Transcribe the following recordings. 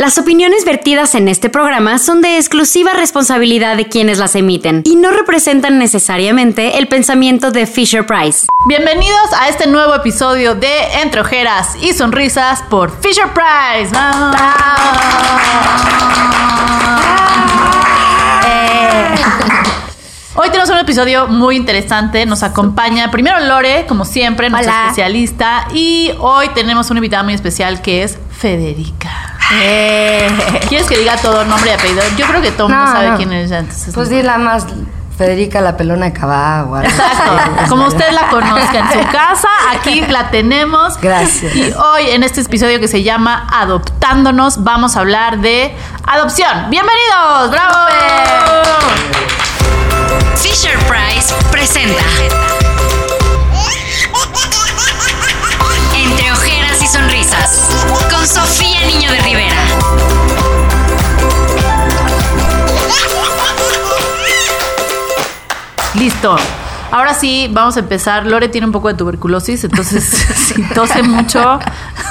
Las opiniones vertidas en este programa son de exclusiva responsabilidad de quienes las emiten y no representan necesariamente el pensamiento de Fisher Price. Bienvenidos a este nuevo episodio de Entre Ojeras y Sonrisas por Fisher Price. ¡Vamos! Eh. Hoy tenemos un episodio muy interesante. Nos acompaña primero Lore, como siempre, nuestra Hola. especialista. Y hoy tenemos una invitada muy especial que es Federica. Eh. ¿Quieres que diga todo nombre y apellido? Yo creo que todo el mundo No, sabe no. quién es. Entonces, Pues di la más Federica la pelona de Cabá o algo así. Exacto. Como usted la conozca en su casa, aquí la tenemos. Gracias. Y hoy en este episodio que se llama Adoptándonos vamos a hablar de adopción. ¡Bienvenidos! ¡Bravo! Fisher Price presenta Entre ojeras y sonrisas con Sofía Niño de Rivera. Listo. Ahora sí, vamos a empezar. Lore tiene un poco de tuberculosis, entonces si tose mucho,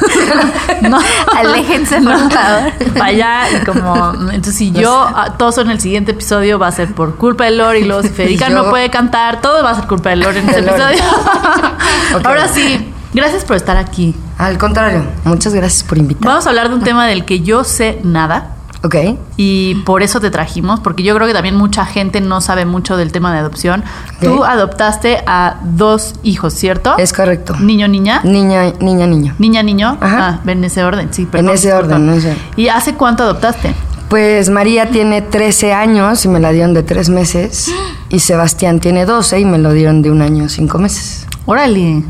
no, Aléjense, por favor. Vaya, y como. Entonces, si yo ah, toso en el siguiente episodio, va a ser por culpa de Lore. Y luego, si Federica yo- no puede cantar, todo va a ser culpa de Lore en Lore. episodio. Ahora sí, gracias por estar aquí. Al contrario, muchas gracias por invitar. Vamos a hablar de un tema del que yo sé nada. Ok. Y por eso te trajimos, porque yo creo que también mucha gente no sabe mucho del tema de adopción. Tú Ok. adoptaste a dos hijos, ¿cierto? Es correcto. Niño, niña. Niña, niña, niño. Niña, niño. Ajá. Ah, en ese orden, sí. En perdón, ese disculpa. orden, no sé. ¿Y hace cuánto adoptaste? Pues María tiene 13 años y me la dieron de 3 meses. Y Sebastián tiene 12 y me lo dieron de un año 5 meses. Órale.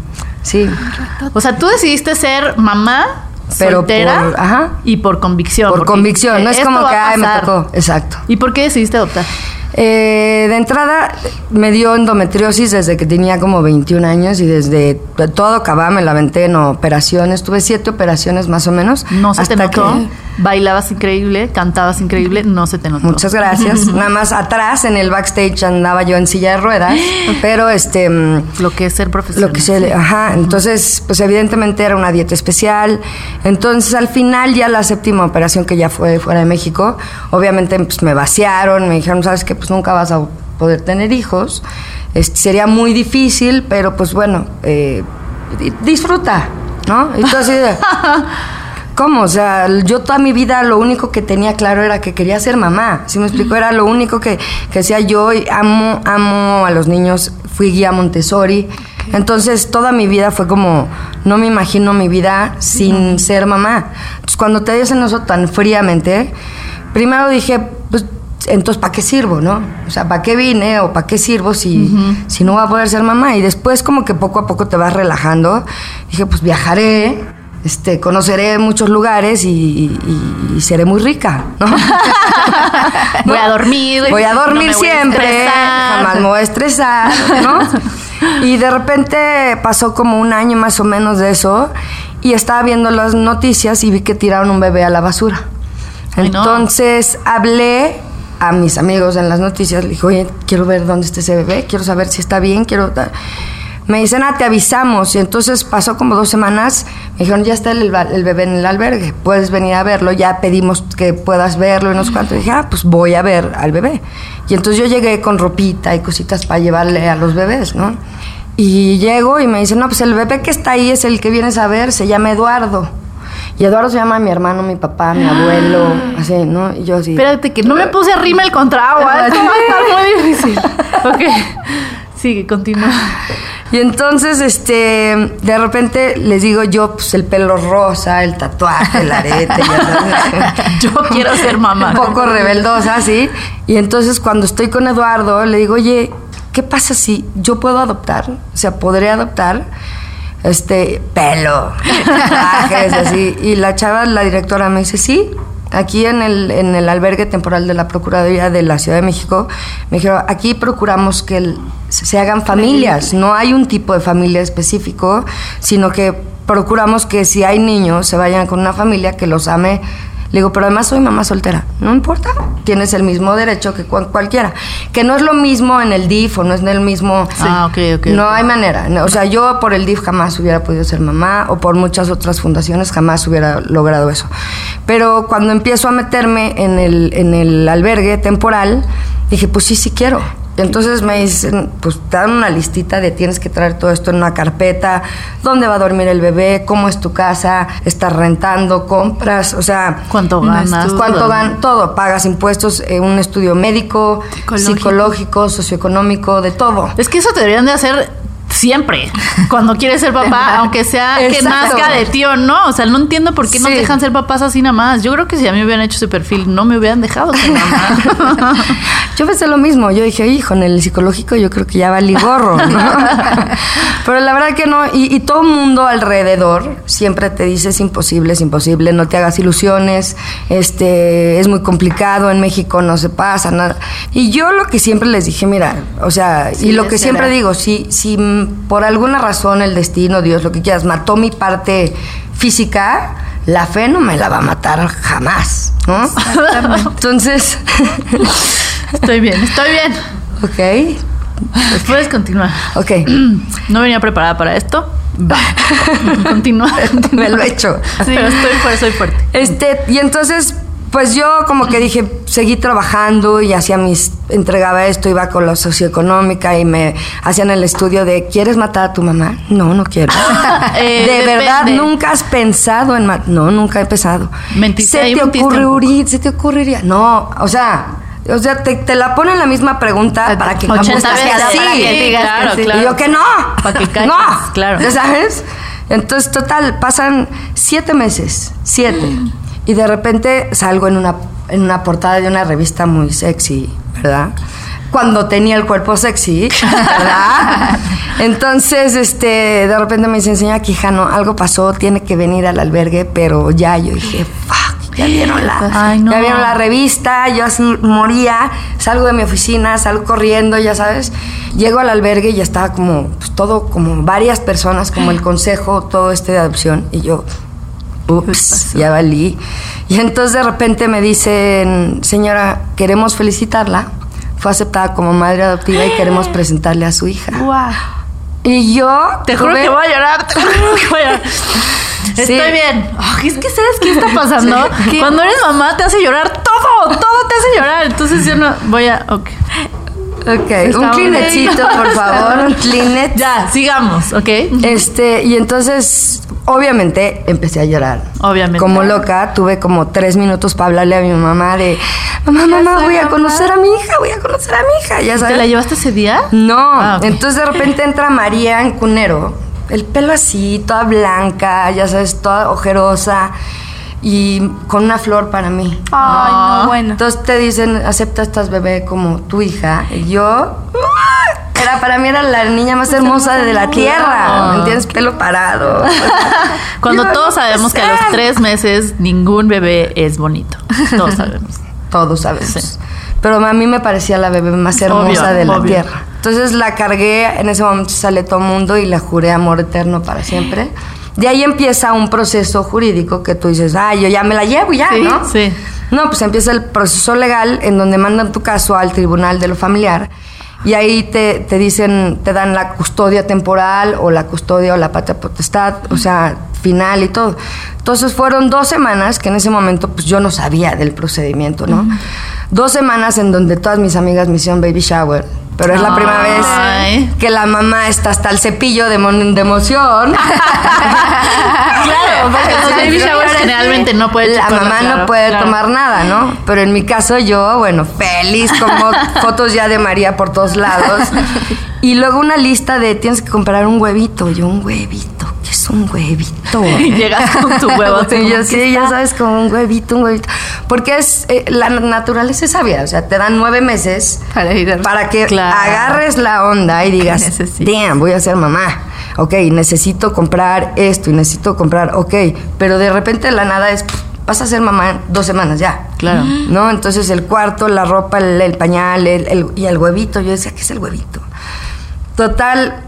Sí. O sea, tú decidiste ser mamá Pero soltera por- ajá. y por convicción. Por convicción, no es como que ay, me tocó. Exacto. ¿Y por qué decidiste adoptar? Eh, de entrada me dio endometriosis desde que tenía como 21 años y desde todo Cabá me la aventé en operaciones. Tuve siete operaciones más o menos. No se te hasta notó. que- Bailabas increíble, cantabas increíble, no se te notó. Muchas gracias. Nada más atrás en el backstage andaba yo en silla de ruedas, pero este mm, Lo que es ser profesional. lo que se ajá, entonces pues evidentemente era una dieta especial. Entonces al final ya la séptima operación que ya fue fuera de México, obviamente pues me vaciaron, me dijeron, "¿Sabes qué? Pues nunca vas a poder tener hijos." Este, sería muy difícil, pero pues bueno, eh, di- disfruta, ¿no? Y tú así de, ¿Cómo? O sea, yo toda mi vida lo único que tenía claro era que quería ser mamá. Si me explico, era lo único que, que hacía yo y amo, amo a los niños. Fui guía Montessori. Entonces, toda mi vida fue como, no me imagino mi vida sin ser mamá. Entonces, cuando te dicen eso tan fríamente, primero dije, entonces, ¿para qué sirvo, no? O sea, ¿para qué vine o para qué sirvo si, si no voy a poder ser mamá? Y después, como que poco a poco te vas relajando. Dije, pues viajaré, este, conoceré muchos lugares y, y- y seré muy rica, ¿no? Voy a dormir. Voy a dormir a siempre, jamás me voy a estresar, ¿no? Y de repente pasó como un año más o menos de eso y estaba viendo las noticias y vi que tiraron un bebé a la basura. Ay, no. Entonces hablé a mis amigos en las noticias, le dije, oye, quiero ver dónde está ese bebé, quiero saber si está bien, quiero... ta-". Me dicen, ah, te avisamos. Y entonces pasó como dos semanas, me dijeron, ya está el, el bebé en el albergue, puedes venir a verlo, ya pedimos que puedas verlo y no sé cuánto. Y dije, ah, pues voy a ver al bebé. Y entonces yo llegué con ropita y cositas para llevarle a los bebés, ¿no? Y llego y me dicen, no, pues el bebé que está ahí es el que vienes a ver, se llama Eduardo. Y Eduardo se llama mi hermano, mi papá, mi abuelo, así, ¿no? Y yo así. Espérate, que no me puse arriba el contragua. Esto va a estar muy difícil. Ok. Sigue, continúa. Y entonces, este, de repente les digo yo, pues el pelo rosa, el tatuaje, el arete, ya sabes. Yo quiero ser mamá. Un poco rebeldosa, sí. Y entonces cuando estoy con Eduardo, le digo, oye, ¿qué pasa si yo puedo adoptar? O sea, ¿podré adoptar? Este, pelo, tatuajes, así. Y la chava, la directora, me dice, sí. Aquí en el, en el albergue temporal de la Procuraduría de la Ciudad de México, me dijeron, aquí procuramos que el- se hagan familias. No hay un tipo de familia específico, sino que procuramos que si hay niños, se vayan con una familia que los ame Le digo, pero además soy mamá soltera. No importa, tienes el mismo derecho que cual- cualquiera. Que no es lo mismo en el DIF o no es en el mismo... Ah, ok, ok, No hay manera. O sea, yo por el DIF jamás hubiera podido ser mamá o por muchas otras fundaciones jamás hubiera logrado eso. Pero cuando empiezo a meterme en el, en el albergue temporal, dije, pues sí, sí quiero. Entonces me dicen, pues te dan una listita de tienes que traer todo esto en una carpeta, dónde va a dormir el bebé, cómo es tu casa, estás rentando, compras, o sea, ¿Cuánto ganas? ¿Cuánto ganas? Todo, pagas impuestos, eh, un estudio médico, Psicológico. psicológico, socioeconómico, de todo. Es que eso te deberían de hacer siempre, cuando quieres ser papá, aunque sea que Exacto. nazca de ti o no. O sea, no entiendo por qué no Sí. dejan ser papás así nada más. Yo creo que si a mí me hubieran hecho ese perfil, no me hubieran dejado ser mamá. Yo pensé lo mismo, yo dije, hijo, en el psicológico yo creo que ya valí gorro, ¿no? Pero la verdad que no, y, y todo el mundo alrededor siempre te dice es imposible, es imposible, no te hagas ilusiones, este, es muy complicado, en México no se pasa nada. Y yo lo que siempre les dije, mira, o sea, Sí, y lo que será. siempre digo, si, si por alguna razón el destino, Dios, lo que quieras, mató mi parte física, la fe no me la va a matar jamás, ¿no? Entonces, Estoy bien, estoy bien. ok. Puedes continuar. Ok, No venía preparada para esto. Va. Continúa. me lo he hecho. Pero estoy fuerte, soy fuerte. Este, y entonces, pues yo como que dije, seguí trabajando y hacía mis, entregaba esto, iba con la socioeconómica y me hacían el estudio de, ¿quieres matar a tu mamá? No, no quiero. Eh, de depende. verdad, nunca has pensado en matar. No, nunca he pensado. Mentiste, ahí ¿Se te ocurriría? ¿Se te ocurriría? No, o sea... O sea, te, te la ponen la misma pregunta para que 80 contestes veces, así. para que digas Claro, que sí. claro. Y yo que no. Para que no. claro. ¿Ya sabes? Entonces, total, pasan siete meses, siete. Y de repente salgo en una, en una portada de una revista muy sexy, ¿verdad? Cuando tenía el cuerpo sexy, ¿verdad? Entonces, este, de repente me dice, señora Quijano, algo pasó, tiene que venir al albergue, pero ya yo dije, fuck, ya vieron la, Ay, no. ya vieron la revista, yo así moría, salgo de mi oficina, salgo corriendo, ya sabes, llego al albergue y ya estaba como pues, todo, como varias personas, como el consejo, todo este de adopción, y yo, ups, ya valí. Y entonces de repente me dicen, señora, queremos felicitarla, fue aceptada como madre adoptiva y queremos presentarle a su hija. Wow. Y yo... Te juro tuve- que voy a llorar, te juro que voy a llorar. Sí. Estoy bien. Ay, es que ¿sabes qué está pasando? Cuando eres mamá te hace llorar todo, todo te hace llorar. Entonces yo no voy a... Ok. Ok, un Estamos bien. por favor, un clinet. Ya, sigamos, ¿ok? Este, y entonces, obviamente, empecé a llorar. Obviamente. Como loca, tuve como tres minutos para hablarle a mi mamá de, mamá, mamá, voy a mamá". conocer a mi hija, voy a conocer a mi hija, ya ¿Te sabes. la llevaste ese día? No, Ah, entonces de repente entra María en cunero, el pelo así, toda blanca, ya sabes, toda ojerosa y con una flor para mí. Ay, Ah. no, bueno. Entonces te dicen, acepta a estas bebé como tu hija. Y yo, ¡ah! era para mí era la niña más hermosa de la tierra. ¿Me entiendes? Pelo parado. Cuando Yo, todos sabemos que a los "Ah". tres meses ningún bebé es bonito. Todos sabemos. Todos sabemos. Sí. Pero a mí me parecía la bebé más hermosa Obvio, de la obvio. tierra. Entonces la cargué, en ese momento sale todo mundo y la juré amor eterno para siempre. De ahí empieza un proceso jurídico que tú dices, ah, yo ya me la llevo ya, Sí, ¿no? sí. No, pues empieza el proceso legal en donde mandan tu caso al tribunal de lo familiar y ahí te, te dicen, te dan la custodia temporal o la custodia o la patria potestad, o sea, final y todo. Entonces fueron dos semanas que en ese momento pues yo no sabía del procedimiento, ¿no? Dos semanas en donde todas mis amigas me hicieron baby shower. Pero es la primera Ay. vez que la mamá está hasta el cepillo de, de emoción. Claro, porque los baby showers generalmente no puede La mamá claro, no puede claro. tomar nada, ¿no? Pero en mi caso yo, bueno, feliz como fotos ya de María por todos lados. Y luego una lista de tienes que comprar un huevito. Yo, un huevito, ¿qué es un huevito? Y llegas con tu huevo. como, yo ¿qué sí, ya sabes, como un huevito, un huevito. Porque es eh, la naturaleza es sabia, o sea, te dan nueve meses Para ir a- para que Claro. agarres la onda y digas, damn, voy a ser mamá. Ok, necesito comprar esto y necesito comprar, ok, pero de repente de la nada es, vas a ser mamá en dos semanas ya. Claro. ¿No? Entonces el cuarto, la ropa, el, el pañal el- el- y el huevito. Yo decía, ¿qué es el huevito? Total,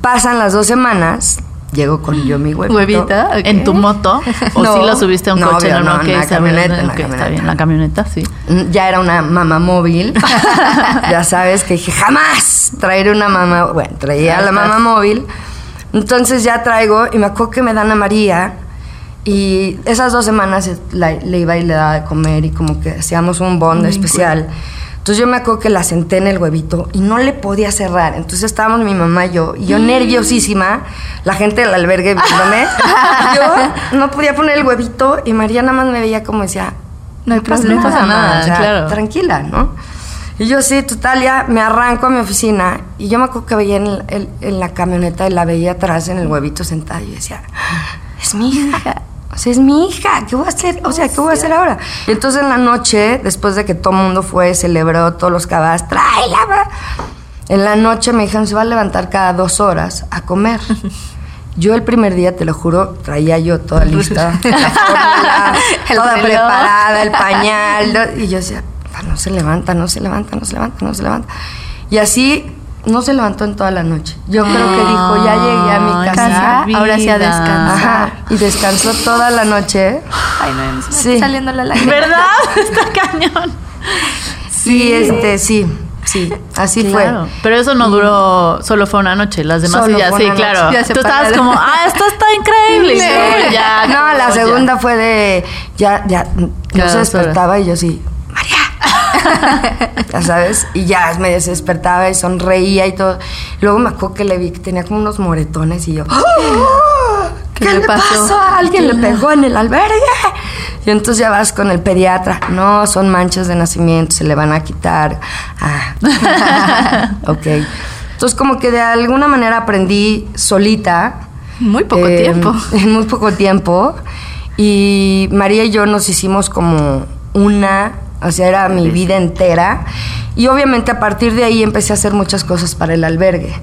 pasan las dos semanas, llego con yo mi huevito. Huevita, ok. ¿En tu moto? ¿O No, sí lo subiste a un no, coche? obvio, no, ok, en la camioneta, bien, en la ok, Está camioneta. bien, la camioneta, sí. Mm, Ya era una mamá móvil. ya sabes que dije, jamás traeré una mamá. Bueno, traía la mamá móvil. Entonces ya traigo y me acuerdo que me dan a María. Y esas dos semanas la- le iba y le daba de comer y como que hacíamos un bond especial. Entonces yo me acuerdo que la senté en el huevito y no le podía cerrar. Entonces estábamos mi mamá y yo, y yo nerviosísima, la gente del albergue viéndome. yo no podía poner el huevito y María nada más me veía como decía, No hay pasa problema. No pasa nada, o sea, claro. Tranquila, ¿no? Y yo sí, total, ya me arranco a mi oficina y yo me acuerdo que veía en, el- en la camioneta y la veía atrás en el huevito sentada y yo decía, es mi hija. Sea, es mi hija, ¿qué voy a hacer? O sea, ¿qué voy a hacer ahora? Y entonces en la noche, después de que todo el mundo fue, celebró todos los cabas, tráela. bra". En la noche me dijeron, se va a levantar cada dos horas a comer. Yo el primer día, te lo juro, traía yo toda lista, la fórmula, toda reloj. preparada, el pañal, y yo decía, "Ah, no se levanta, no se levanta, no se levanta, no se levanta. Y así no se levantó en toda la noche. Yo creo que dijo, ya llegué a mi casa. Ahora sí a descansar. Ajá, y descansó toda la noche. Ay, no, me está Sí. saliendo la lágrima. ¿Verdad? Está cañón. Sí, este, sí, sí, así Claro. fue. Pero eso no duró, solo fue una noche. Las demás Solo sí, ya, fue sí, una noche. claro. Ya se Tú estabas como, ah, esto está increíble. Luego ya, No, la ya. segunda fue de, ya, ya, no se despertaba y yo sí. ya sabes, y ya me despertaba y sonreía y todo. Luego me acuerdo que le vi que tenía como unos moretones y yo. ¿qué, ¿Qué le le pasó? pasó? Alguien le pegó en el albergue. Y entonces ya vas con el pediatra. No, son manchas de nacimiento, se le van a quitar. Ah. ok. Entonces como que de alguna manera aprendí solita. Muy poco Eh, tiempo. En muy poco tiempo. Y María y yo nos hicimos como una, o sea, era mi vida entera. Y obviamente a partir de ahí empecé a hacer muchas cosas para el albergue.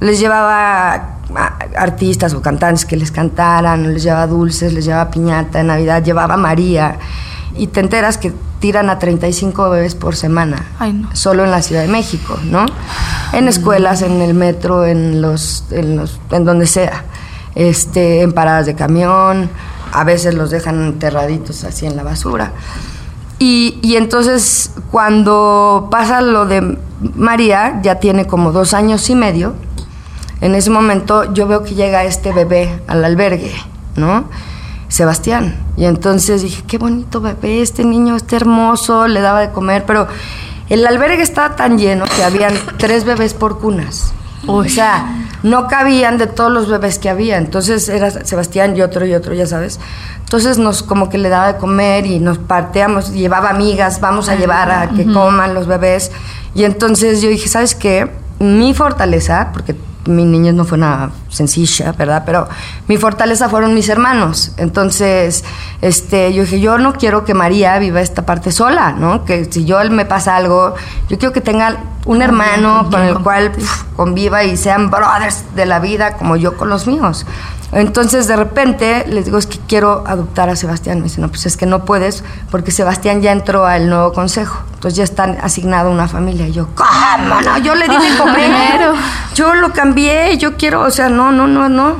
Les llevaba a artistas o cantantes que les cantaran, les llevaba dulces, les llevaba piñata en Navidad, llevaba a María. Y te enteras que tiran a 35 bebés por semana. Ay, no. Solo en la Ciudad de México, ¿no? En escuelas, en el metro, en los, en los, en donde sea. Este, en paradas de camión, a veces los dejan enterraditos así en la basura. Y, entonces cuando pasa lo de María, ya tiene como dos años y medio, en ese momento yo veo que llega este bebé al albergue, ¿no? Sebastián. Y entonces dije, qué bonito bebé, este niño está hermoso, le daba de comer, pero el albergue estaba tan lleno que habían tres bebés por cunas. O sea, no cabían de todos los bebés que había. Entonces era Sebastián y otro y otro, ya sabes. Entonces nos como que le daba de comer y nos parteamos, llevaba amigas, vamos a llevar a que coman los bebés. Y entonces yo dije, ¿sabes qué? Mi fortaleza, porque mi niñez no fue una sencilla, ¿verdad? Pero mi fortaleza fueron mis hermanos. Entonces, este, yo dije, yo no quiero que María viva esta parte sola, ¿no? Que si yo me pasa algo, yo quiero que tenga un hermano con el cual pf, conviva y sean brothers de la vida como yo con los míos. Entonces, de repente, les digo, es que quiero adoptar a Sebastián. Me dice, no, pues es que no puedes porque Sebastián ya entró al nuevo consejo. Entonces ya están asignado a una familia. Y yo, ¿cómo no? Yo le di comer. Primero. Yo lo cambié, yo quiero, o sea, no, no, no, no.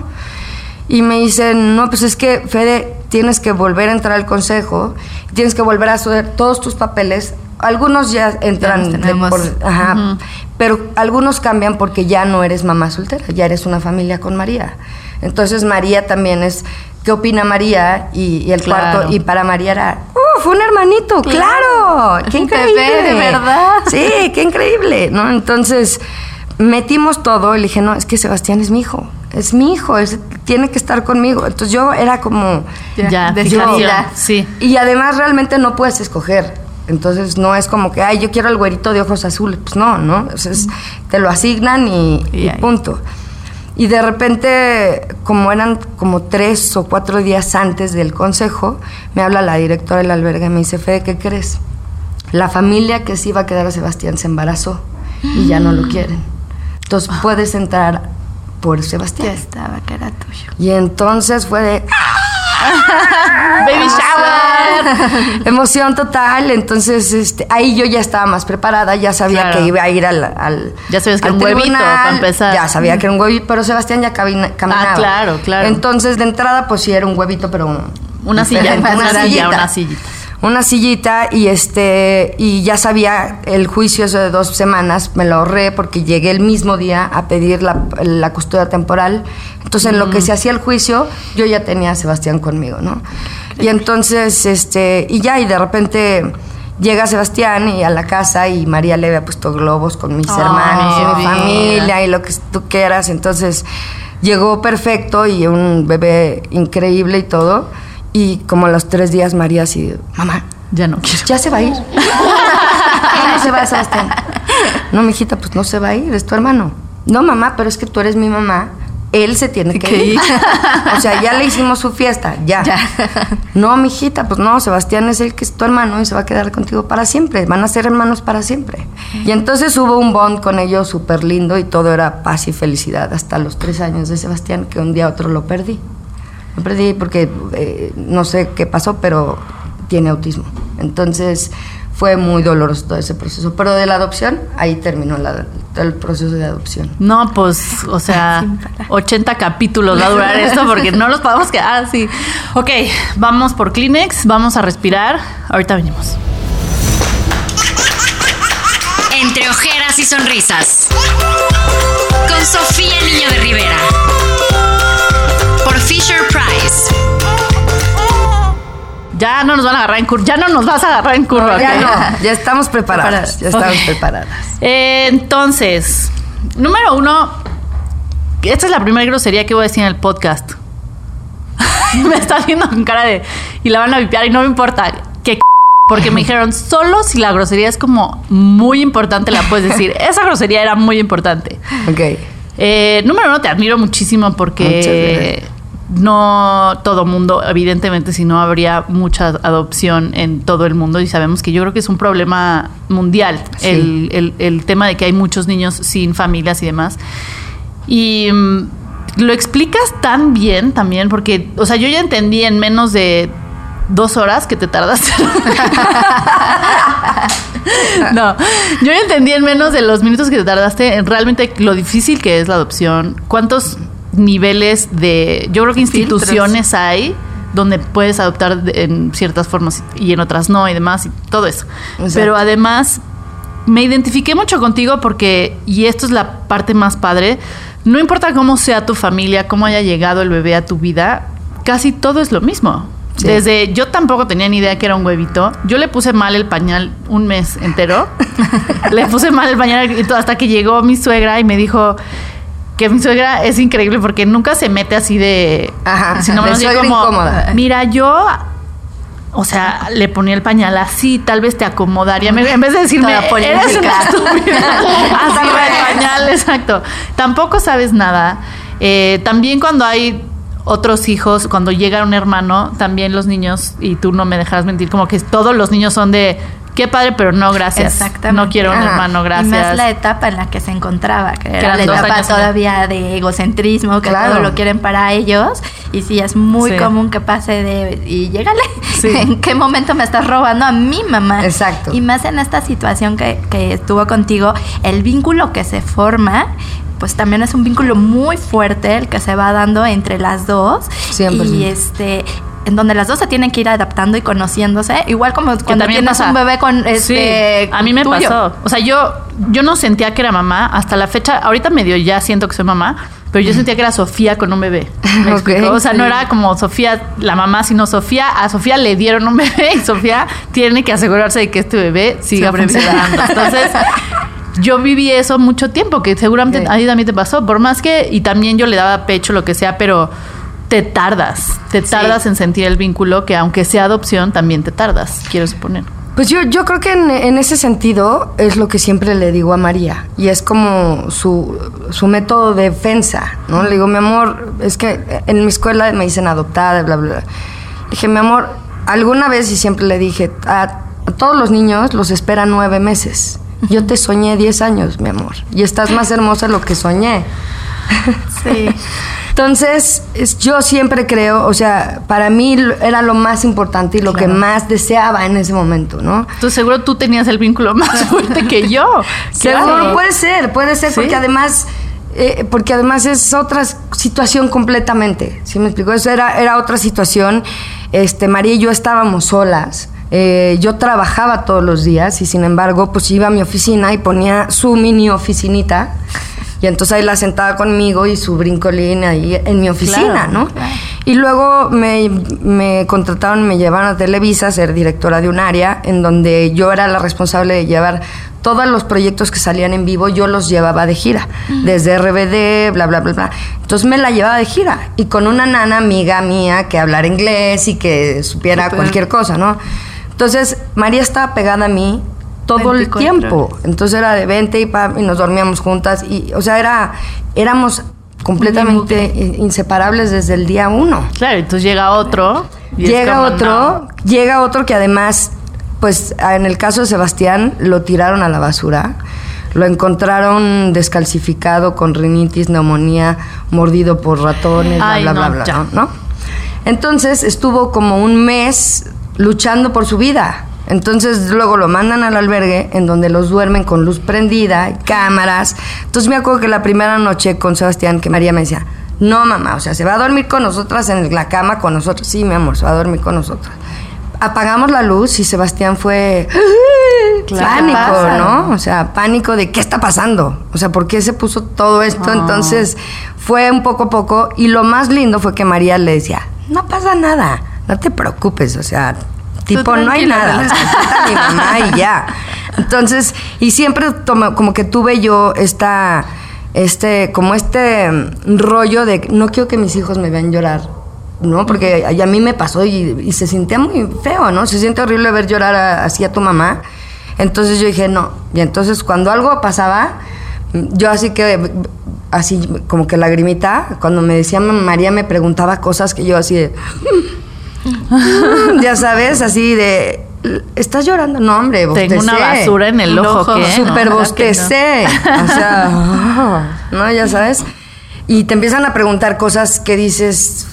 Y me dicen, no, pues es que, Fede, tienes que volver a entrar al consejo, tienes que volver a hacer todos tus papeles. Algunos ya entran, los de por- ajá, pero algunos cambian porque ya no eres mamá soltera, ya eres una familia con María. Entonces María también es, ¿qué opina María? Y, y el Claro. cuarto, y para María era, ¡uf, un hermanito! ¡Claro! ¡Qué increíble! bebé, de verdad. Sí, qué increíble, ¿no? Entonces metimos todo y le dije, no, es que Sebastián es mi hijo, es mi hijo, es- tiene que estar conmigo. Entonces yo era como... Ya, fijación, Sí. Y además realmente no puedes escoger. Entonces no es como que, ay, yo quiero el güerito de ojos azules. Pues no, ¿no? Entonces te lo asignan y, Y punto. Y de repente, como eran como tres o cuatro días antes del consejo, me habla la directora del albergue y me dice, Fede, ¿qué crees? La familia que se iba a quedar a Sebastián se embarazó y ya no lo quieren. Entonces puedes entrar por Ya Sebastián. estaba, que era tuyo. Y entonces fue de... ¡ah! Baby shower. Emoción total, entonces este, ahí yo ya estaba más preparada, ya sabía Claro. que iba a ir al, al Ya sabías que al era un huevito, para empezar. Ya sabía que era un huevito, pero Sebastián ya cabina- caminaba. claro, claro. Entonces de entrada pues sí era un huevito, pero un- Una silla, diferente, una silla, sillita. una sillita. Una sillita y este y ya sabía el juicio eso de dos semanas, me lo ahorré porque llegué el mismo día a pedir la, la custodia temporal. Entonces en lo que se hacía el juicio, yo ya tenía a Sebastián conmigo, ¿no? Y entonces, este, y ya, y de repente llega Sebastián y a la casa y María le había puesto globos con mis hermanos y mi vida. familia y lo que tú quieras. Entonces llegó perfecto y un bebé increíble y todo. Y como a los tres días María así, mamá, Ya no quiero. ya se va a ir. ¿Cómo se va Sebastián? No, mijita, pues no se va a ir, es tu hermano. No, mamá, pero es que tú eres mi mamá. Él se tiene que, Que ir. ir. o sea, ya le hicimos su fiesta, ya. No, mijita, pues no, Sebastián es el que es tu hermano y se va a quedar contigo para siempre. Van a ser hermanos para siempre. Y entonces hubo un bond con ellos súper lindo y todo era paz y felicidad hasta los tres años de Sebastián, que un día otro lo perdí. Lo perdí porque eh, no sé qué pasó, pero tiene autismo. Entonces fue muy doloroso todo ese proceso. Pero de la adopción, ahí terminó la- el proceso de adopción. No, pues, o sea, 80 capítulos va a durar esto porque no los podemos quedar así. Ok, vamos por Kleenex, vamos a respirar. Ahorita venimos. Entre ojeras y sonrisas. Con Sofía Niño de Rivera. Fisher Price. Ya no nos van a agarrar en curva. Ya no nos vas a agarrar en curva. Ya ¿ok? no, ya estamos preparadas. Ya estamos preparadas. Eh, entonces, número uno, esta es la primera grosería que voy a decir en el podcast. me está viendo con cara de. Y la van a vipiar y no me importa. Que porque me dijeron, solo si la grosería es como muy importante la puedes decir. Esa grosería era muy importante. Ok. Eh, número uno, te admiro muchísimo Muchas porque gracias. No todo mundo, evidentemente, si no habría mucha adopción en todo el mundo y sabemos que yo creo que es un problema mundial Sí. el, el- el tema de que hay muchos niños sin familias y demás. Y mm, lo explicas tan bien también porque, o sea, yo ya entendí en menos de dos horas que te tardaste. no, yo ya entendí en menos de los minutos que te tardaste en realmente lo difícil que es la adopción, cuántos niveles de, yo creo que instituciones hay donde puedes adoptar en ciertas formas y en otras no y demás y todo eso. Exacto. Pero además me identifiqué mucho contigo porque, y esto es la parte más padre, no importa cómo sea tu familia, cómo haya llegado el bebé a tu vida, casi todo es lo mismo. Sí. Desde yo tampoco tenía ni idea que era un huevito. Yo le puse mal el pañal un mes entero. le puse mal el pañal hasta que llegó mi suegra y me dijo que mi suegra es increíble porque nunca se mete así de Ajá, sino de suegra como incómoda. mira yo o sea, le ponía el pañal así, tal vez te acomodaría. En vez de decirme, eres una estúpida. Así va el pañal, exacto. Tampoco sabes nada. Eh, también cuando hay otros hijos, cuando llega un hermano, también los niños, y tú no me dejarás mentir, como que todos los niños son de, qué padre, pero no, gracias. Exactamente. No quiero un Ajá. hermano, Y gracias. más la etapa en la que se encontraba, que era la etapa y todavía de egocentrismo, que Claro. todo lo quieren para ellos. Y sí, es muy Sí. común que pase de, y llégale, Sí. ¿en qué momento me estás robando a mi mamá? Exacto. Y más en esta situación que, que estuvo contigo, el vínculo que se forma, pues también es un vínculo muy fuerte el que se va dando entre las dos. 100%. Y este en donde las dos se tienen que ir adaptando y conociéndose, igual como cuando tienes pasa. un bebé con este Sí, a mí me tuyo. pasó. O sea, yo, yo no sentía que era mamá hasta la fecha. Ahorita medio ya siento que soy mamá, pero yo sentía que era Sofía con un bebé. ¿Me? O sea, no era como Sofía, la mamá, sino Sofía. A Sofía le dieron un bebé y Sofía tiene que asegurarse de que este bebé siga funcionando. Entonces. Yo viví eso mucho tiempo, que seguramente a ti también te pasó, por más que, y también yo le daba pecho, lo que sea, pero te tardas, te tardas en sentir el vínculo, que aunque sea adopción, también te tardas, quiero suponer. Pues yo, yo creo que en, en ese sentido es lo que siempre le digo a María y es como su, su método de defensa, ¿no? Le digo, mi amor, es que en mi escuela me dicen adoptada, bla, bla, bla. Le dije, mi amor, alguna vez y siempre le dije, a, a todos los niños los esperan nueve meses. Yo te soñé diez años, mi amor, y estás más hermosa de lo que soñé. Sí. Entonces, es- yo siempre creo, o sea, para mí era lo más importante y lo que más deseaba en ese momento, ¿no? Tú seguro tú tenías el vínculo más fuerte que yo. Seguro, Claro. puede ser, puede ser, Sí. porque además, eh, porque además es otra situación completamente. ¿Sí me explico? Eso era, era otra situación. Este, María y yo estábamos solas. Eh, yo trabajaba todos los días y sin embargo, pues iba a mi oficina y ponía su mini oficinita. Y entonces ahí la sentaba conmigo y su brincolín ahí en mi oficina, Claro, ¿no? Y luego me, me contrataron, me llevaron a Televisa a ser directora de un área en donde yo era la responsable de llevar todos los proyectos que salían en vivo, yo los llevaba de gira, desde RBD, bla, bla, bla, bla. Entonces me la llevaba de gira y con una nana amiga mía que hablara inglés y que supiera cualquier cosa, ¿no? Entonces María estaba pegada a mí todo el 24 tiempo. Entonces era de 20 y, y nos dormíamos juntas. Y, o sea, era, éramos completamente inseparables desde el día uno. Claro, entonces llega otro. y Llega otro, no. llega otro que además, pues en el caso de Sebastián, lo tiraron a la basura. Lo encontraron descalcificado con rinitis, neumonía, mordido por ratones, bla, Ay, bla, no, bla, bla. ¿no? ¿no? Entonces estuvo como un mes luchando por su vida. Entonces luego lo mandan al albergue en donde los duermen con luz prendida, cámaras. Entonces me acuerdo que la primera noche con Sebastián, que María me decía, no mamá, o sea, se va a dormir con nosotras en la cama con nosotros. Sí, mi amor, se va a dormir con nosotras. Apagamos la luz y Sebastián fue Claro. pánico. ¿no? O sea, pánico de qué está pasando. O sea, ¿por qué se puso todo esto? Entonces fue un poco a poco. Y lo más lindo fue que María le decía, no pasa nada, no te preocupes. O sea, tipo, no hay nada. Mi mamá y ya. Entonces, y siempre como que tuve yo esta, este, como este rollo de no quiero que mis hijos me vean llorar. ¿no? Porque a, a mí me pasó y, y se sentía muy feo, ¿no? Se siente horrible ver llorar a- así a tu mamá. Entonces yo dije, no. Y entonces cuando algo pasaba, yo así que, así como que lagrimita, cuando me decía María me preguntaba cosas que yo así de... ya sabes, así de... ¿Estás llorando? No, hombre, Tengo una bostecé. basura en el ojo. ¿qué? Súper No, ¿verdad que no? bostecé. O sea, ¿no? Ya sabes. Y te empiezan a preguntar cosas que dices,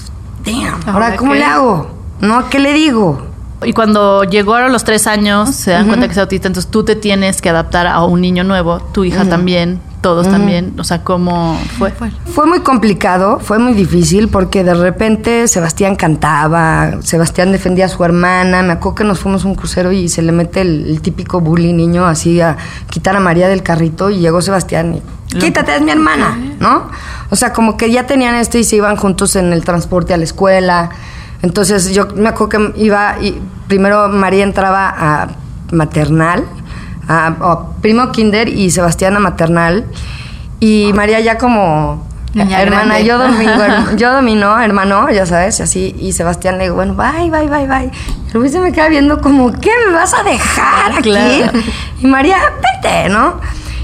damn, ¿ahora ¿Ahora cómo qué? le hago? ¿No? ¿Qué le digo? Y cuando llegaron los tres años, se dan cuenta que es autista, entonces tú te tienes que adaptar a un niño nuevo, tu hija también, todos también. O sea, ¿cómo fue? Fue muy complicado, fue muy difícil porque de repente Sebastián cantaba, Sebastián defendía a su hermana, me acuerdo que nos fuimos a un crucero y se le mete el, el típico bully niño así a quitar a María del carrito y llegó Sebastián y quítate, es mi hermana, ¿no? O sea, como que ya tenían esto y se iban juntos en el transporte a la escuela. Entonces yo me acuerdo que iba y primero María entraba a maternal, a, primo kinder y Sebastián a maternal y María ya como Niña hermana, grande. yo domingo, herma- yo domino, hermano, ya sabes, y así, y Sebastián le digo, bueno, bye, bye, bye, bye. Luis se me queda viendo como, ¿qué me vas a dejar aquí? Claro. Y María, vete, ¿no?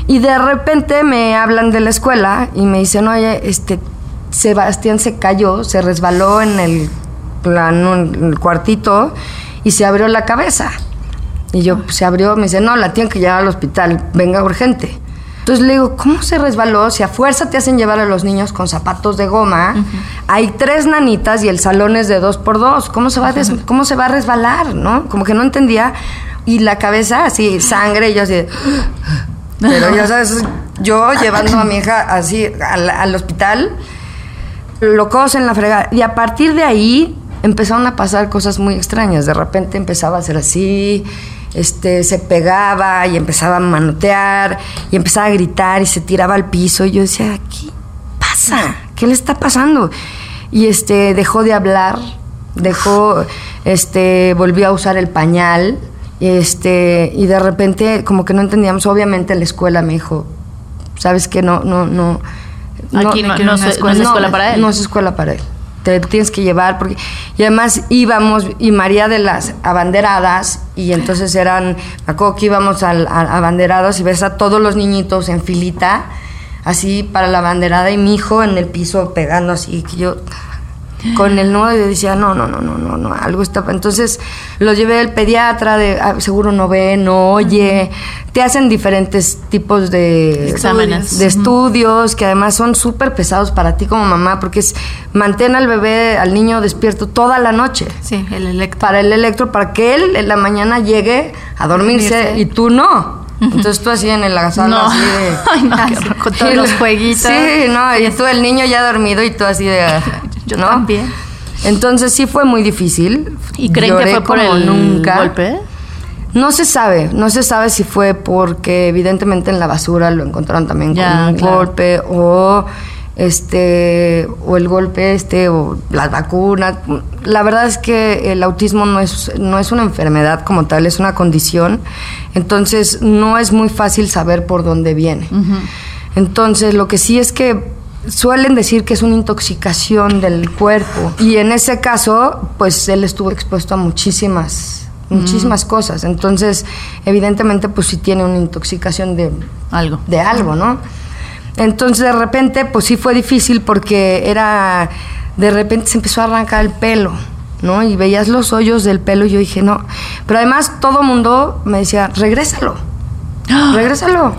Y de repente me hablan de la escuela y me dicen, oye, este, Sebastián se cayó, se resbaló en el, plano, en el cuartito y se abrió la cabeza. Y yo, pues, se abrió, me dice, no, la tienen que llevar al hospital, venga urgente. Entonces le digo, ¿cómo se resbaló? Si a fuerza te hacen llevar a los niños con zapatos de goma, hay tres nanitas y el salón es de dos por dos. ¿Cómo se va a, des- cómo se va a resbalar? ¿No? Como que no entendía. Y la cabeza así, sangre, y yo así. Pero ya sabes, yo llevando a mi hija así al, al hospital, locos en la fregada. Y a partir de ahí empezaron a pasar cosas muy extrañas. De repente empezaba a ser así, este, se pegaba y empezaba a manotear y empezaba a gritar y se tiraba al piso. Y yo decía, ¿qué pasa? ¿Qué le está pasando? Y este, dejó de hablar, dejó, este, volvió a usar el pañal. Y este, y de repente, como que no entendíamos, obviamente la escuela me dijo, ¿sabes qué? No, no, no. Aquí no, no no escuela. es escuela para él. No es escuela para él. Te tienes que llevar porque y además íbamos y María de las abanderadas y entonces eran me que íbamos al, a abanderados y ves a todos los niñitos en filita así para la abanderada y mi hijo en el piso pegando así que yo con el nudo y decía, no, no, no, no, no, no, algo está. Entonces lo llevé al pediatra, de, ah, seguro no ve, no oye. Te hacen diferentes tipos de Exámenes. de estudios que además son súper pesados para ti como mamá, porque es mantén al bebé, al niño despierto toda la noche. Sí, el electro. Para el electro, para que él en la mañana llegue a dormirse, Dormirse. y tú no. Entonces tú así en el sala, No. así de. Ay, no, Así, con todos los jueguitos. Sí, no, y tú el niño ya dormido y tú así de... Yo ¿no? también. Entonces sí fue muy difícil. ¿Y creen que fue por el nunca. golpe? No se sabe, no se sabe si fue porque evidentemente en la basura lo encontraron también Ya, con un claro. golpe o este o el golpe este o las vacunas. La verdad es que el autismo no es no es una enfermedad como tal, es una condición. Entonces no es muy fácil saber por dónde viene. Entonces lo que sí es que suelen decir que es una intoxicación del cuerpo y en ese caso pues él estuvo expuesto a muchísimas muchísimas cosas. Entonces, evidentemente, pues sí tiene una intoxicación de, Algo. de algo, ¿no? Entonces, de repente, pues sí fue difícil porque era, de repente se empezó a arrancar el pelo, ¿no? Y veías los hoyos del pelo y yo dije, no. Pero además todo mundo me decía, regrésalo, regrésalo.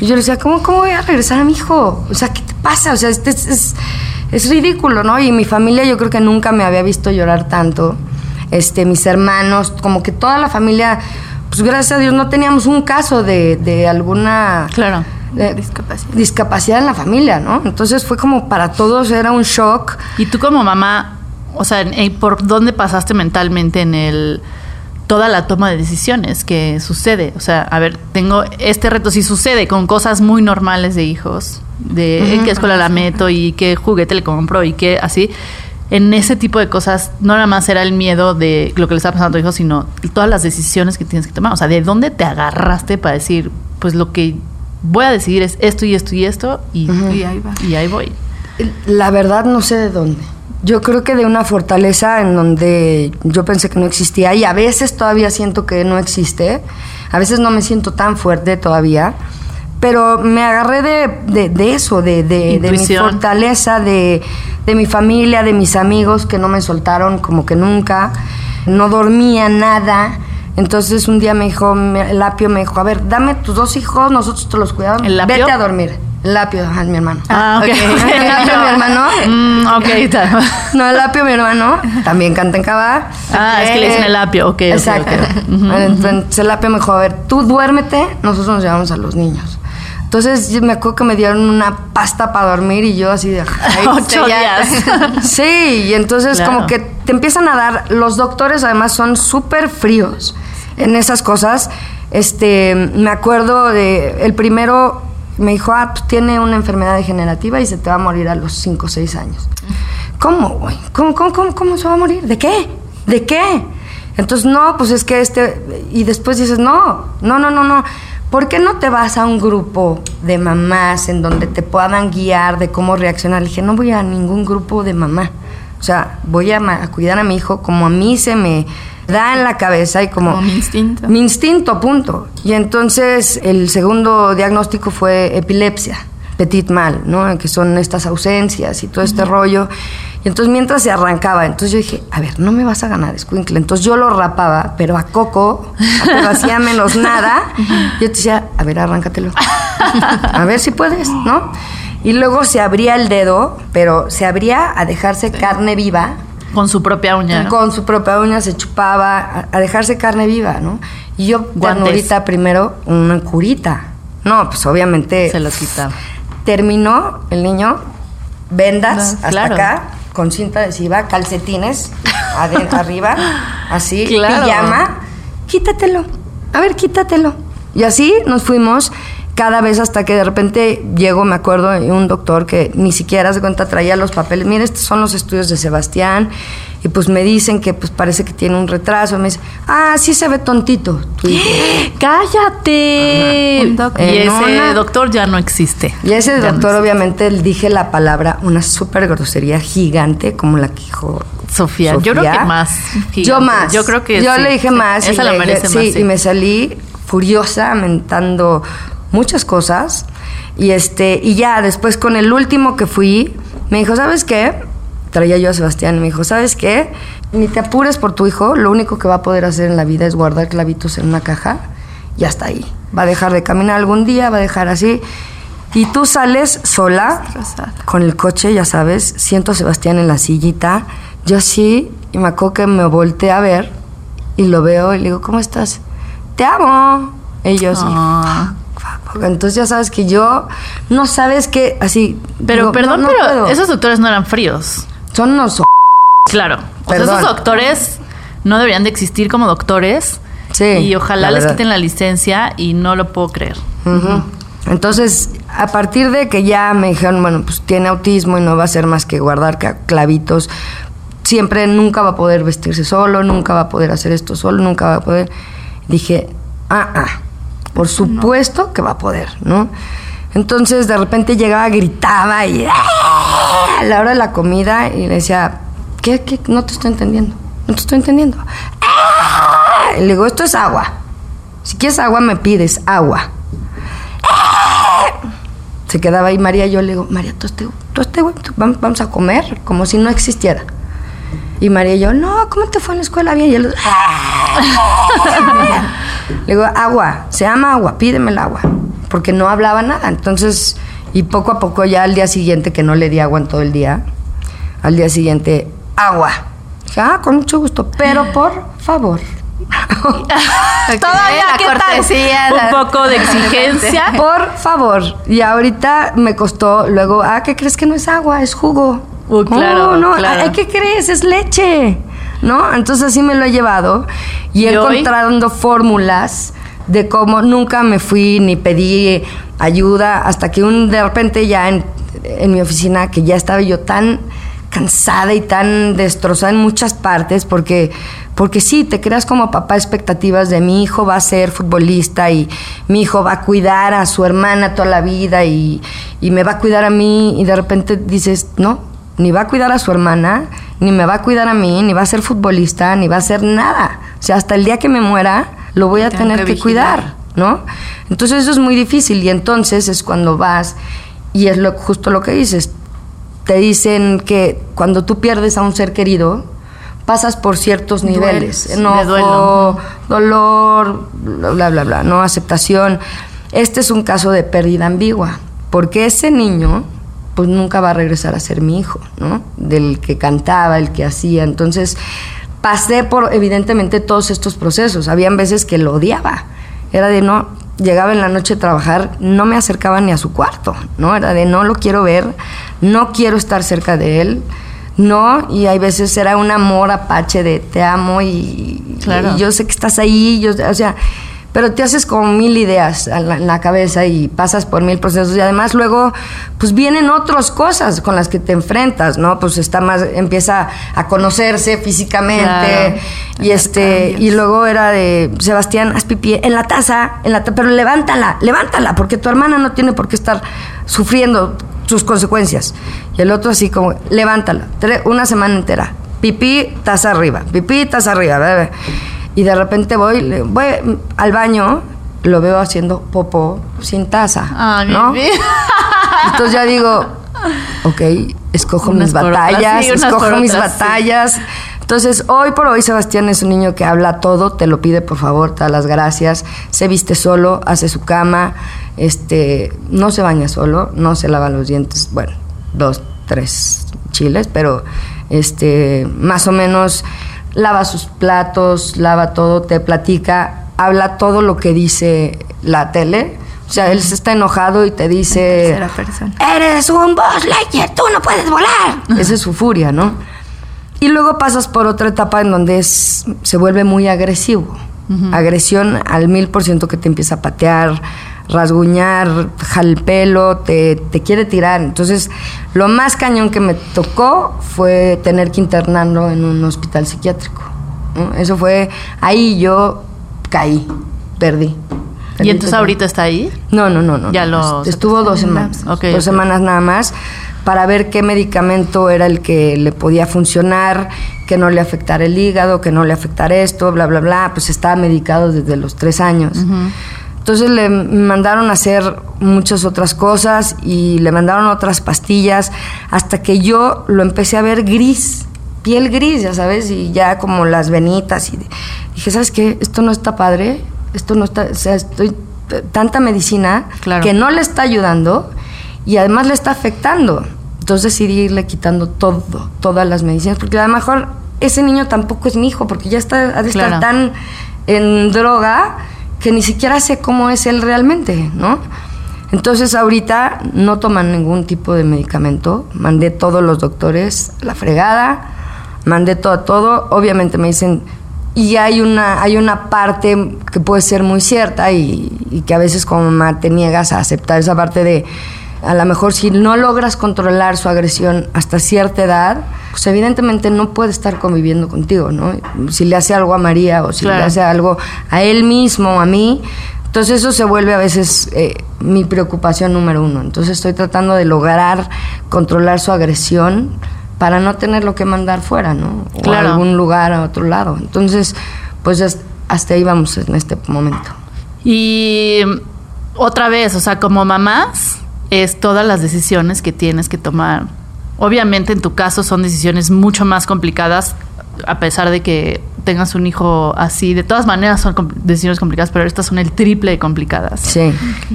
Y yo le decía, ¿cómo, ¿cómo voy a regresar a mi hijo? O sea, ¿qué te pasa? O sea, este es, es, es ridículo, ¿no? Y mi familia yo creo que nunca me había visto llorar tanto. Este, mis hermanos, como que toda la familia, pues gracias a Dios no teníamos un caso de, de alguna Claro. de- Discapacidad. discapacidad en la familia, ¿no? Entonces fue como para todos era un shock. Y tú como mamá, o sea, en- ¿por dónde pasaste mentalmente en el toda la toma de decisiones que sucede? O sea, a ver, tengo este reto, si sucede con cosas muy normales de hijos, de en qué escuela la meto y qué juguete le compro y qué así. En ese tipo de cosas, no nada más era el miedo de lo que le está pasando a tu hijo, sino todas las decisiones que tienes que tomar. O sea, ¿de dónde te agarraste para decir, pues lo que voy a decidir es esto y esto y esto y, Y ahí va. y ahí voy? La verdad no sé de dónde. Yo creo que de una fortaleza en donde yo pensé que no existía y a veces todavía siento que no existe. A veces no me siento tan fuerte todavía. Pero me agarré de, de- de eso, de, de- de mi fortaleza, de, de mi familia, de mis amigos que no me soltaron como que nunca. No dormía nada. Entonces un día me dijo, me- el apio me dijo, a ver, dame tus dos hijos, nosotros te los cuidamos. Vete a dormir. El apio, ajá, es mi hermano. Ah, ok. El apio, mi hermano. Mm, ok, está. No, el apio, mi hermano, también canta en Cava. Ah, es que le dicen el apio, ok, Exacto. Entonces el apio me dijo, a ver, tú duérmete, nosotros nos llevamos a los niños. Entonces me acuerdo que me dieron una pasta para dormir y yo así de... Ocho días. Sí, y entonces Claro. como que te empiezan a dar, los doctores además son súper fríos en esas cosas. Este, me acuerdo de, el primero me dijo, ah, pues tiene una enfermedad degenerativa y se te va a morir a los 5 o 6 años. ¿Cómo, güey? ¿Cómo, cómo, cómo, cómo se va a morir? ¿De qué? ¿De qué? Entonces, no, pues es que este... Y después dices, no, no, no, no, no. ¿Por qué no te vas a un grupo de mamás en donde te puedan guiar de cómo reaccionar? Le dije, no voy a ningún grupo de mamá. O sea, voy a, cuidar a mi hijo como a mí se me da en la cabeza y como... Como mi instinto. Mi instinto, punto. Y entonces el segundo diagnóstico fue epilepsia, petit mal, ¿no? Que son estas ausencias y todo este rollo. Y entonces mientras se arrancaba, entonces yo dije, a ver, no me vas a ganar, escuincle. Entonces yo lo rapaba, pero a Coco, pero hacía menos nada. Yo te decía, a ver, arráncatelo. A ver si puedes, ¿no? Y luego se abría el dedo, pero se abría a dejarse carne viva. Con su propia uña. ¿no? Con su propia uña se chupaba a, a dejarse carne viva, ¿no? Y yo, ahorita primero, una curita. No, pues obviamente. Se los quitaba. Terminó el niño, vendas No, hasta claro. acá, con cinta adhesiva, calcetines adentro, arriba, así, Claro. pijama. Quítatelo. A ver, quítatelo. Y así nos fuimos cada vez hasta que de repente llegó, me acuerdo, y un doctor que ni siquiera se cuenta traía los papeles. Mira, estos son los estudios de Sebastián. Y pues me dicen que pues parece que tiene un retraso. Me dice, ah, sí se ve tontito. tu hijo". ¡Cállate! Doc- Y ese una- doctor ya no existe. Y ese Ya doctor, obviamente, le dije la palabra, una súper grosería gigante, como la que dijo Sofía, yo creo que más gigante. Yo más. Yo creo que Yo sí, le dije sí. más. y Esa la le- merece sí, más, sí. y me salí furiosa, mentando muchas cosas. Y este, y ya después con el último que fui, me dijo, ¿sabes qué? traía yo a Sebastián y me dijo, ¿sabes qué? Ni te apures por tu hijo, lo único que va a poder hacer en la vida es guardar clavitos en una caja y hasta ahí. Va a dejar de caminar algún día, va a dejar así. Y tú sales sola con el coche, ya sabes, siento a Sebastián en la sillita, yo así, y me acuerdo que me volteé a ver y lo veo y le digo, ¿cómo estás? Te amo. Y yo entonces ya sabes que yo, no sabes que, así... Pero digo, perdón, no, no pero puedo. esos doctores no eran fríos. Son unos... Claro. O sea, esos doctores no deberían de existir como doctores. Sí, Y ojalá les quiten la licencia y no lo puedo creer. Entonces, a partir de que ya me dijeron, bueno, pues tiene autismo y no va a hacer más que guardar clavitos, siempre nunca va a poder vestirse solo, nunca va a poder hacer esto solo, nunca va a poder. Dije, ah, ah, por supuesto que va a poder, ¿no? Entonces, de repente llegaba, gritaba y ¡ah! a la hora de la comida y le decía, ¿qué, qué? No te estoy entendiendo, no te estoy entendiendo. ¡Ah! Y le digo, esto es agua. Si quieres agua, me pides agua. Se quedaba ahí María y yo le digo, María, tú este, tú este vamos a comer como si no existiera. Y María y yo, no, ¿cómo te fue en la escuela bien? Y él, le digo, agua, se llama agua, pídeme el agua. Porque no hablaba nada. Entonces, y poco a poco ya al día siguiente, que no le di agua en todo el día, al día siguiente, agua. Dije, ah, con mucho gusto, pero por favor. Todavía la cortesía, la- Un poco de exigencia. Por favor. Y ahorita me costó luego, ah, ¿qué crees que no es agua? Es jugo. Uy, claro, Oh, no, claro. ¿qué crees? Es leche. ¿No? Entonces así me lo he llevado y, he encontrando fórmulas de cómo nunca me fui ni pedí ayuda hasta que un de repente ya en, en mi oficina que ya estaba yo tan cansada y tan destrozada en muchas partes porque porque sí te creas como papá expectativas de mi hijo va a ser futbolista y mi hijo va a cuidar a su hermana toda la vida y, y me va a cuidar a mí y de repente dices no ni va a cuidar a su hermana ni me va a cuidar a mí ni va a ser futbolista ni va a ser nada o sea hasta el día que me muera lo voy a Tengo tener que que, cuidar ¿no? Entonces eso es muy difícil y entonces es cuando vas y es lo, justo lo que dices. Te dicen que cuando tú pierdes a un ser querido, pasas por ciertos niveles. Enojo, duelo. dolor, bla, bla, bla, bla, no aceptación. Este es un caso de pérdida ambigua, porque ese niño pues nunca va a regresar a ser mi hijo, ¿no? Del que cantaba, el que hacía. Entonces, pasé por evidentemente todos estos procesos. Habían veces que lo odiaba. Era de no, llegaba en la noche a trabajar, no me acercaba ni a su cuarto, ¿no? Era de no lo quiero ver, no quiero estar cerca de él, no, y hay veces era un amor apache de te amo y, Claro. y yo sé que estás ahí, yo, o sea, pero te haces como mil ideas en la, cabeza y pasas por mil procesos y además luego pues vienen otras cosas con las que te enfrentas, ¿no? Pues está más empieza a conocerse físicamente Claro. y este y luego era de Sebastián haz pipí en la taza, en la ta- pero levántala, levántala porque tu hermana no tiene por qué estar sufriendo sus consecuencias. Y el otro así como levántala, una semana entera. Pipí, taza arriba, pipí, taza arriba, bebé. Y de repente voy, le- voy al baño, lo veo haciendo popó sin taza. Mi ¿no? Entonces ya digo, ok, escojo Unas mis batallas, sí, escojo mis sí. batallas. Entonces, hoy por hoy Sebastián es un niño que habla todo, te lo pide por favor, te da las gracias, se viste solo, hace su cama, este, no se baña solo, no se lava los dientes, bueno, dos, tres chiles, pero este, más o menos lava sus platos, lava todo, te platica, habla todo lo que dice la tele. O sea, él se está enojado y te dice, persona. eres un Buzz Lightyear, tú no puedes volar. Esa es su furia, ¿no? Y luego pasas por otra etapa en donde es, se vuelve muy agresivo. Agresión al mil por ciento que te empieza a patear, rasguñar, jala el pelo, te, te quiere tirar. Entonces, lo más cañón que me tocó fue tener que internarlo en un hospital psiquiátrico. ¿no? Eso fue, ahí yo caí, perdí. ¿Y entonces ahorita está ahí? No, no, no, no. Ya lo Estuvo dos semanas. Dos semanas nada más para ver qué medicamento era el que le podía funcionar, que no le afectara el hígado, que no le afectara esto, bla, bla, bla. Pues estaba medicado desde los tres años. Entonces le mandaron a hacer muchas otras cosas y le mandaron otras pastillas hasta que yo lo empecé a ver gris, piel gris, ya sabes, y ya como las venitas. Y dije, ¿sabes qué? Esto no está padre, esto no está, o sea, estoy tanta medicina Claro. que no le está ayudando y además le está afectando. Entonces decidí irle quitando todo, todas las medicinas, porque a lo mejor ese niño tampoco es mi hijo, porque ya está, ha de estar Claro. tan en droga que ni siquiera sé cómo es él realmente, ¿no? Entonces ahorita no toman ningún tipo de medicamento, mandé todos los doctores a la fregada, mandé todo, todo, obviamente me dicen, y hay una, hay una parte que puede ser muy cierta y, y que a veces como mamá te niegas a aceptar esa parte de, a lo mejor si no logras controlar su agresión hasta cierta edad, pues evidentemente no puede estar conviviendo contigo, ¿no? Si le hace algo a María o si Claro. le hace algo a él mismo a mí, entonces eso se vuelve a veces eh, mi preocupación número uno. Entonces estoy tratando de lograr controlar su agresión para no tenerlo que mandar fuera, ¿no? O Claro. a algún lugar, a otro lado. Entonces, pues es- hasta ahí vamos en este momento. Y otra vez, o sea, como mamás, es todas las decisiones que tienes que tomar. Obviamente en tu caso son decisiones mucho más complicadas, a pesar de que tengas un hijo así. De todas maneras son decisiones complicadas, pero estas son el triple de complicadas. Sí.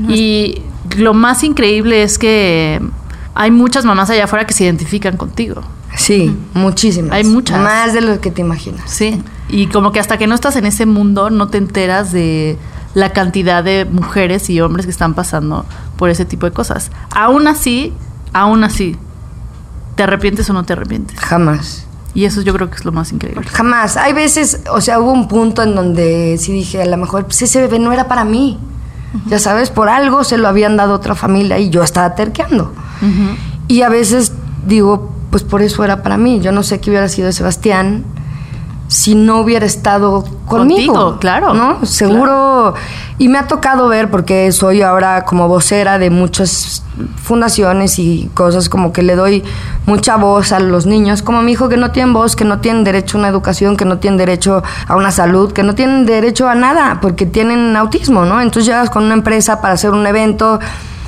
Y lo más increíble es que hay muchas mamás allá afuera que se identifican contigo. Sí, muchísimas. Hay muchas. Más de lo que te imaginas. Sí. Y como que hasta que no estás en ese mundo no te enteras de la cantidad de mujeres y hombres que están pasando por ese tipo de cosas. Aún así, aún así, ¿te arrepientes o no te arrepientes? Jamás. Y eso yo creo que es lo más increíble. Jamás. Hay veces, o sea, hubo un punto en donde sí dije, a lo mejor pues ese bebé no era para mí. Ya sabes, por algo se lo habían dado a otra familia y yo estaba terqueando. Y a veces digo, pues por eso era para mí. Yo no sé qué hubiera sido de Sebastián si no hubiera estado conmigo. Contigo, claro, ¿No? Seguro. Y me ha tocado ver, porque soy ahora como vocera de muchas fundaciones y cosas como que le doy mucha voz a los niños, como mi hijo que no tienen voz, que no tienen derecho a una educación, que no tienen derecho a una salud, que no tienen derecho a nada, porque tienen autismo, ¿no? Entonces llegas con una empresa para hacer un evento,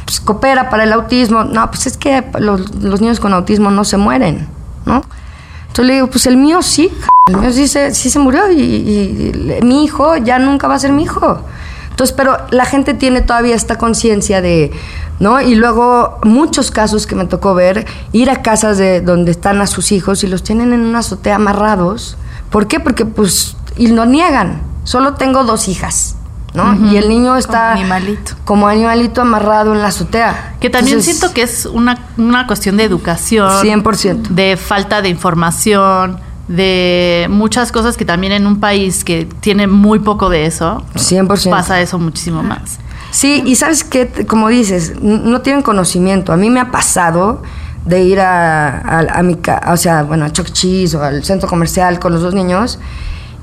pues coopera para el autismo. No, pues es que los, los niños con autismo no se mueren, ¿no? Entonces le digo, pues el mío sí, el mío sí se, sí se murió y, y- y mi hijo ya nunca va a ser mi hijo. Entonces, pero la gente tiene todavía esta conciencia de, ¿no? Y luego muchos casos que me tocó ver, ir a casas de donde están a sus hijos y los tienen en una azotea amarrados. ¿Por qué? Porque pues, y lo niegan. Solo tengo dos hijas, ¿no? Y el niño está animalito. como animalito amarrado en la azotea. Que también Entonces, siento que es una, una cuestión de educación. 100%. De falta de información, de muchas cosas que también en un país que tiene muy poco de eso, 100%. pasa eso muchísimo más. Sí, y sabes qué, como dices, no tienen conocimiento. A mí me ha pasado de ir a, a, a mi o sea, bueno, a Chuck E. Cheese o al centro comercial con los dos niños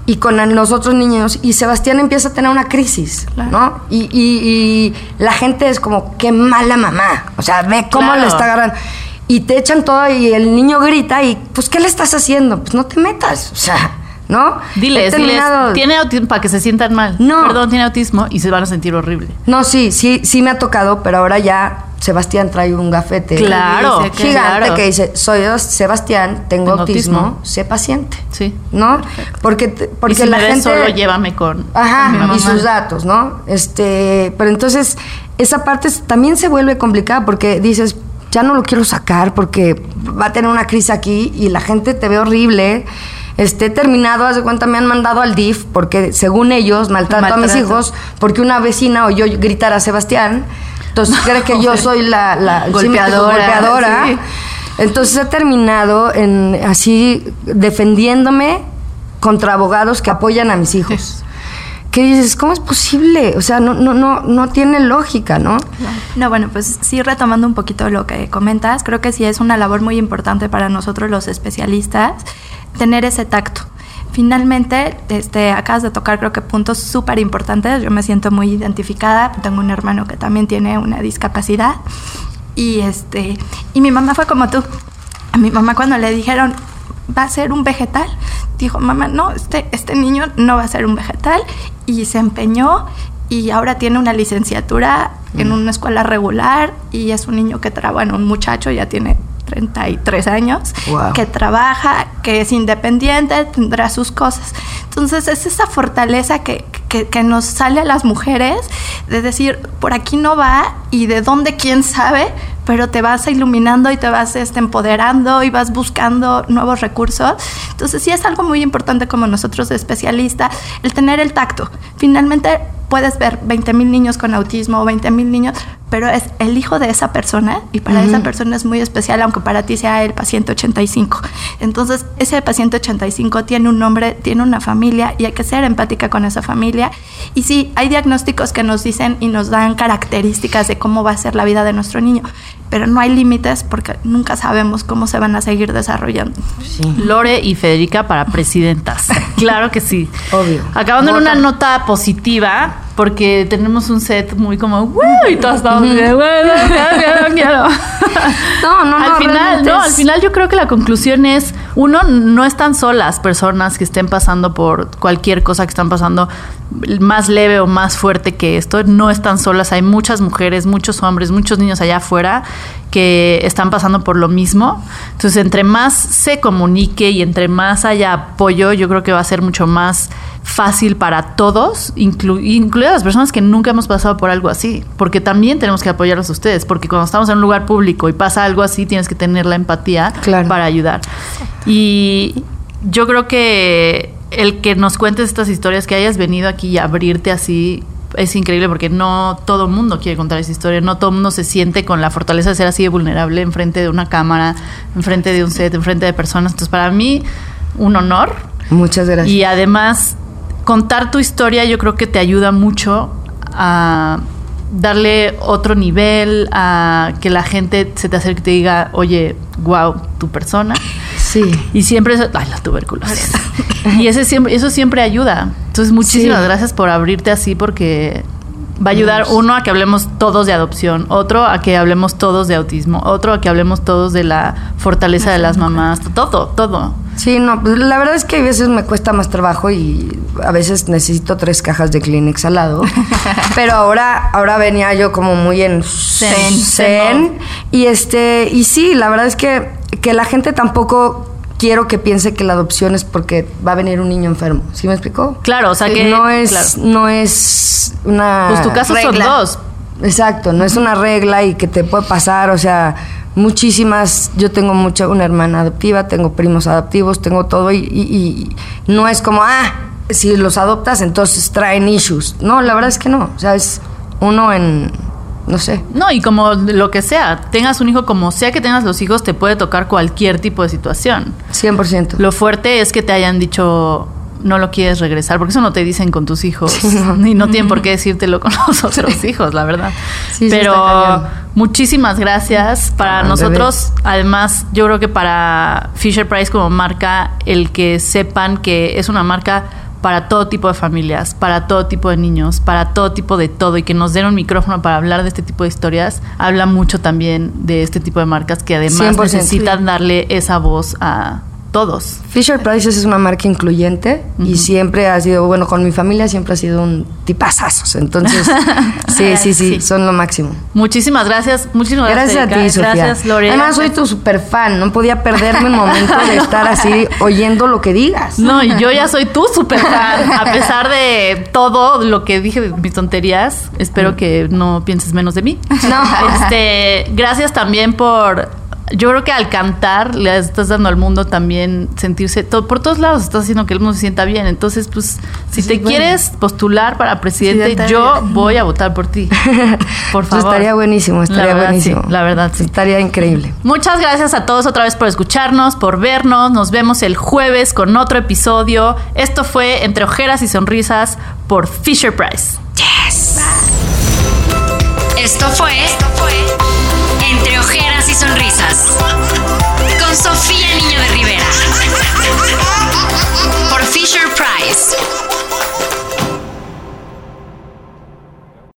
y con los otros niños y Sebastián empieza a tener una crisis, ¿no? Y, y- y la gente es como, qué mala mamá. O sea, ve cómo Claro. le está agarrando. Y te echan todo y el niño grita y, pues, ¿qué le estás haciendo? Pues no te metas, o sea, ¿no? Diles, diles, tiene autismo para que se sientan mal. No. Perdón, tiene autismo y se van a sentir horrible. No, sí, sí, sí me ha tocado, pero ahora ya Sebastián trae un gafete Claro, que gigante claro. que dice, soy Sebastián, tengo, Tengo autismo, autismo. sé paciente. Sí. ¿No? Porque, porque y si la me gente... solo, llévame con, Ajá, con mi mamá. y sus datos, ¿no? Este, pero entonces esa parte también se vuelve complicada porque dices, ya no lo quiero sacar porque va a tener una crisis aquí y la gente te ve horrible. He terminado, haz de cuenta, me han mandado al DIF porque según ellos maltrato, a mis hijos porque una vecina oyó gritar a Sebastián. Entonces cree que yo soy la, Golpeadora, golpeadora. sí. Entonces he terminado en así defendiéndome contra abogados que apoyan a mis hijos. Que dices, ¿cómo es posible? O sea, no, no, no, no tiene lógica, ¿no? No, bueno, pues sí, retomando un poquito lo que comentas, creo que sí es una labor muy importante para nosotros los especialistas tener ese tacto. Finalmente, este, acabas de tocar creo que puntos súper importantes. Yo me siento muy identificada. Tengo un hermano que también tiene una discapacidad. Y, este, y mi mamá fue como tú. A mi mamá cuando le dijeron, va a ser un vegetal, dijo, mamá, no, este, este niño no va a ser un vegetal. Y se empeñó y ahora tiene una licenciatura en una escuela regular y es un niño que trabaja, bueno, un muchacho ya tiene 33 años, Wow. que trabaja, que es independiente, tendrá sus cosas. Entonces es esa fortaleza que, que- que nos sale a las mujeres de decir, por aquí no va y de dónde quién sabe, pero te vas iluminando y te vas este, empoderando y vas buscando nuevos recursos. Entonces sí es algo muy importante como nosotros de especialista, el tener el tacto. Finalmente puedes ver 20 mil niños con autismo o 20 mil niños, pero es el hijo de esa persona y para esa persona es muy especial, aunque para ti sea el paciente 85. Entonces, ese paciente 85 tiene un nombre, tiene una familia y hay que ser empática con esa familia. Y sí, hay diagnósticos que nos dicen y nos dan características de cómo va a ser la vida de nuestro niño, pero no hay límites porque nunca sabemos cómo se van a seguir desarrollando. Lore y Federica para presidentas. Claro que sí. Obvio. Acabando en una nota positiva, porque tenemos un set muy como, "Woo", y todos estamos. No, no, no, Al final, no, es- al final yo creo que la conclusión es, uno, no están solas personas que estén pasando por cualquier cosa que están pasando más leve o más fuerte que esto, no están solas, hay muchas mujeres, muchos hombres, muchos niños allá afuera que están pasando por lo mismo. Entonces, entre más se comunique y entre más haya apoyo, yo creo que va a ser mucho más fácil para todos, inclu- incluidas las personas que nunca hemos pasado por algo así, porque también tenemos que apoyarlos a ustedes, porque cuando estamos en un lugar público y pasa algo así, tienes que tener la empatía Claro. para ayudar. Y yo creo que el que nos cuentes estas historias, que hayas venido aquí y abrirte así, es increíble porque no todo el mundo quiere contar esa historia, no todo el mundo se siente con la fortaleza de ser así de vulnerable enfrente de una cámara, enfrente de un set, enfrente de personas. Entonces, para mí, un honor. Muchas gracias. Y además, contar tu historia yo creo que te ayuda mucho a darle otro nivel, a que la gente se te acerque y te diga, oye, wow, tu persona. Sí. Y siempre eso, ay, la tuberculosis. y ese siempre, eso siempre ayuda. Entonces, muchísimas Sí. gracias por abrirte así porque va a ayudar uno a que hablemos todos de adopción, otro a que hablemos todos de autismo, otro a que hablemos todos de la fortaleza de las mamás, todo, todo. Sí, no, pues la verdad es que a veces me cuesta más trabajo y a veces necesito tres cajas de Kleenex al lado. Pero ahora, ahora venía yo como muy en Zen. zen. Y este, y sí, la verdad es que, que la gente tampoco quiero que piense que la adopción es porque va a venir un niño enfermo. ¿Sí me explicó? Claro, o sea que- no es, claro. no es una Pues tu caso son dos. Exacto, no es una regla y que te puede pasar, o sea, muchísimas, yo tengo mucha, una hermana adoptiva, tengo primos adoptivos, tengo todo y, y- y no es como, ah, si los adoptas entonces traen issues. No, la verdad es que no, o sea, es uno en, no sé. No, y como lo que sea, tengas un hijo, como sea que tengas los hijos, te puede tocar cualquier tipo de situación. 100%. Lo fuerte es que te hayan dicho no lo quieres regresar, porque eso no te dicen con tus hijos, y no tienen por qué decírtelo con los otros hijos, la verdad. Sí, Pero muchísimas gracias. Para Ah, nosotros, además, yo creo que para Fisher Price como marca, el que sepan que es una marca para todo tipo de familias, para todo tipo de niños, para todo tipo de todo, y que nos den un micrófono para hablar de este tipo de historias, habla mucho también de este tipo de marcas que además 100%. necesitan darle esa voz a todos. Fisher Price es una marca incluyente y siempre ha sido, bueno, con mi familia siempre ha sido un tipazazos. Entonces, sí, sí, sí, Sí. son lo máximo. Muchísimas gracias, muchísimas gracias. Gracias a ti. Sofía. Gracias, Lorena. Además, soy tu super fan. No podía perderme un momento de estar así oyendo lo que digas. No, y yo ya soy tu super fan. A pesar de todo lo que dije mis tonterías, espero que no pienses menos de mí. No. Este, gracias también por. Yo creo que al cantar le estás dando al mundo también sentirse to- por todos lados estás haciendo que el mundo se sienta bien. Entonces, pues, si Sí, te bueno. quieres postular para presidente, yo voy a votar por ti. Por Eso favor. estaría buenísimo, estaría La verdad, buenísimo. sí, la verdad, sí. Estaría increíble. Muchas gracias a todos otra vez por escucharnos, por vernos. Nos vemos el jueves con otro episodio. Esto fue Entre Ojeras y Sonrisas por Fisher Price. Esto fue Entre Ojeras y sonrisas. Con Sofía Niño de Rivera. Por Fisher Price.